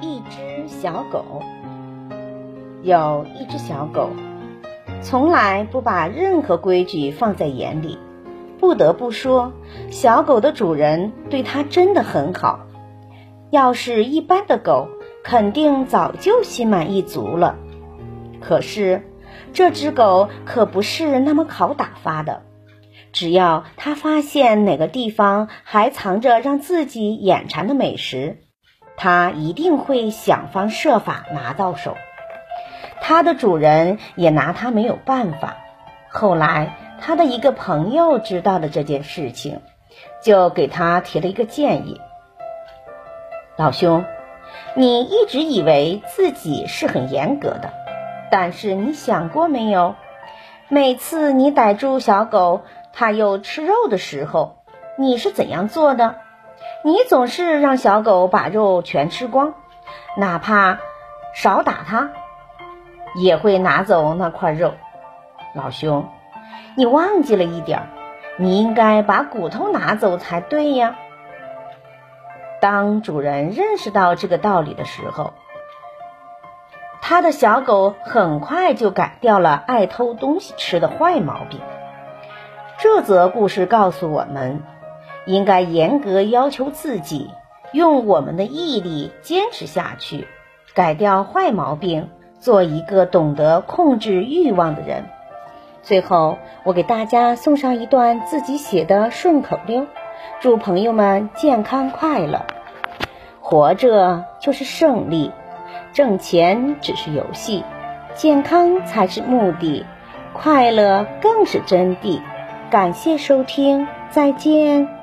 一只小狗，有一只小狗，从来不把任何规矩放在眼里。不得不说，小狗的主人对它真的很好。要是一般的狗，肯定早就心满意足了。可是，这只狗可不是那么好打发的。只要它发现哪个地方还藏着让自己眼馋的美食，它一定会想方设法拿到手。它的主人也拿它没有办法。后来，他的一个朋友知道了这件事情，就给他提了一个建议：“老兄，你一直以为自己是很严格的，但是你想过没有？每次你逮住小狗，它又吃肉的时候，你是怎样做的？你总是让小狗把肉全吃光，哪怕少打它，也会拿走那块肉。老兄。”你忘记了一点，你应该把骨头拿走才对呀。当主人认识到这个道理的时候，他的小狗很快就改掉了爱偷东西吃的坏毛病。这则故事告诉我们，应该严格要求自己，用我们的毅力坚持下去，改掉坏毛病，做一个懂得控制欲望的人。最后，我给大家送上一段自己写的顺口溜，祝朋友们健康快乐。活着就是胜利，挣钱只是游戏，健康才是目的，快乐更是真谛。感谢收听，再见。